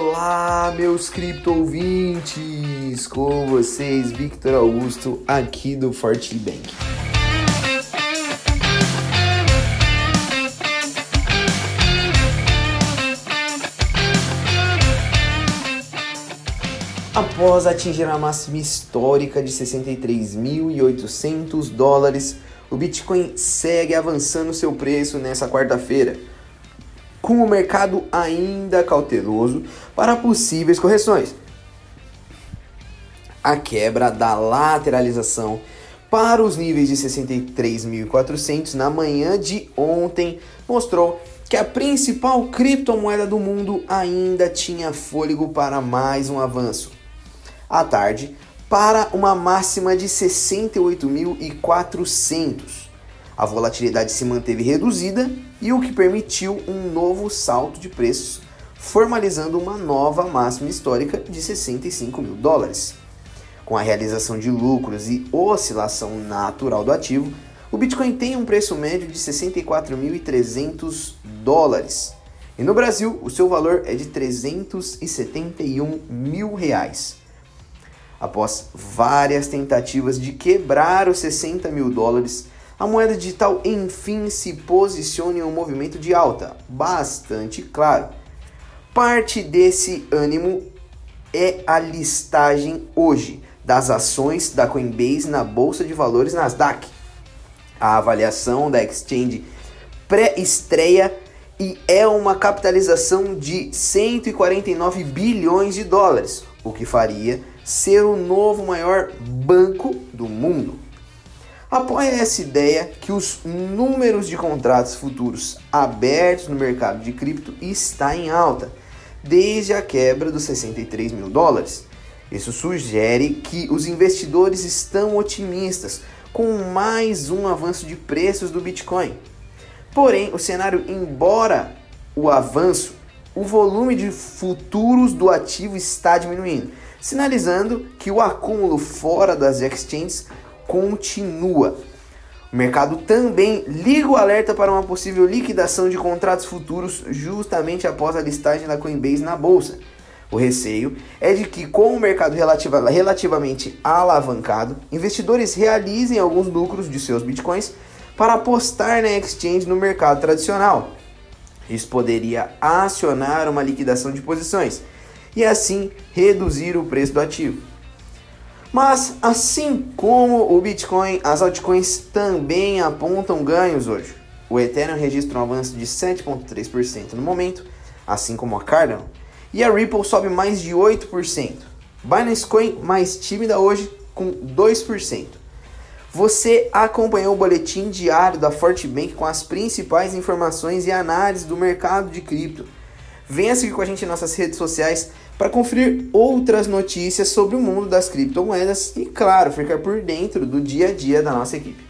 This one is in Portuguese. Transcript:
Olá, meus cripto ouvintes! Com vocês, Victor Augusto, aqui do Forte Bank. Após atingir a máxima histórica de 63.800 dólares, o Bitcoin segue avançando seu preço nessa quarta-feira com o mercado ainda cauteloso para possíveis correções. A quebra da lateralização para os níveis de 63.400 na manhã de ontem mostrou que a principal criptomoeda do mundo ainda tinha fôlego para mais um avanço. À tarde, para uma máxima de 68.400 a volatilidade se manteve reduzida e o que permitiu um novo salto de preços, formalizando uma nova máxima histórica de 65 mil dólares. Com a realização de lucros e oscilação natural do ativo, o Bitcoin tem um preço médio de 64.300 dólares. E no Brasil, o seu valor é de 371 mil reais. Após várias tentativas de quebrar os 60 mil dólares, a moeda digital enfim se posiciona em um movimento de alta, bastante claro. Parte desse ânimo é a listagem hoje das ações da Coinbase na bolsa de valores Nasdaq. A avaliação da exchange pré-estreia e é uma capitalização de 149 bilhões de dólares, o que faria ser o novo maior banco do mundo apoia essa ideia que os números de contratos futuros abertos no mercado de cripto está em alta, desde a quebra dos 63 mil dólares. Isso sugere que os investidores estão otimistas com mais um avanço de preços do Bitcoin. Porém, o cenário, embora o avanço, o volume de futuros do ativo está diminuindo, sinalizando que o acúmulo fora das exchanges continua. O mercado também liga o alerta para uma possível liquidação de contratos futuros justamente após a listagem da Coinbase na bolsa. O receio é de que, com o mercado relativa, relativamente alavancado, investidores realizem alguns lucros de seus bitcoins para apostar na exchange no mercado tradicional. Isso poderia acionar uma liquidação de posições e assim reduzir o preço do ativo. Mas assim como o Bitcoin, as altcoins também apontam ganhos hoje. O Ethereum registra um avanço de 7,3% no momento, assim como a Cardano, e a Ripple sobe mais de 8%. Binance Coin mais tímida hoje com 2%. Você acompanhou o boletim diário da Fortbank com as principais informações e análises do mercado de cripto. Venha seguir com a gente em nossas redes sociais para conferir outras notícias sobre o mundo das criptomoedas e, claro, ficar por dentro do dia a dia da nossa equipe.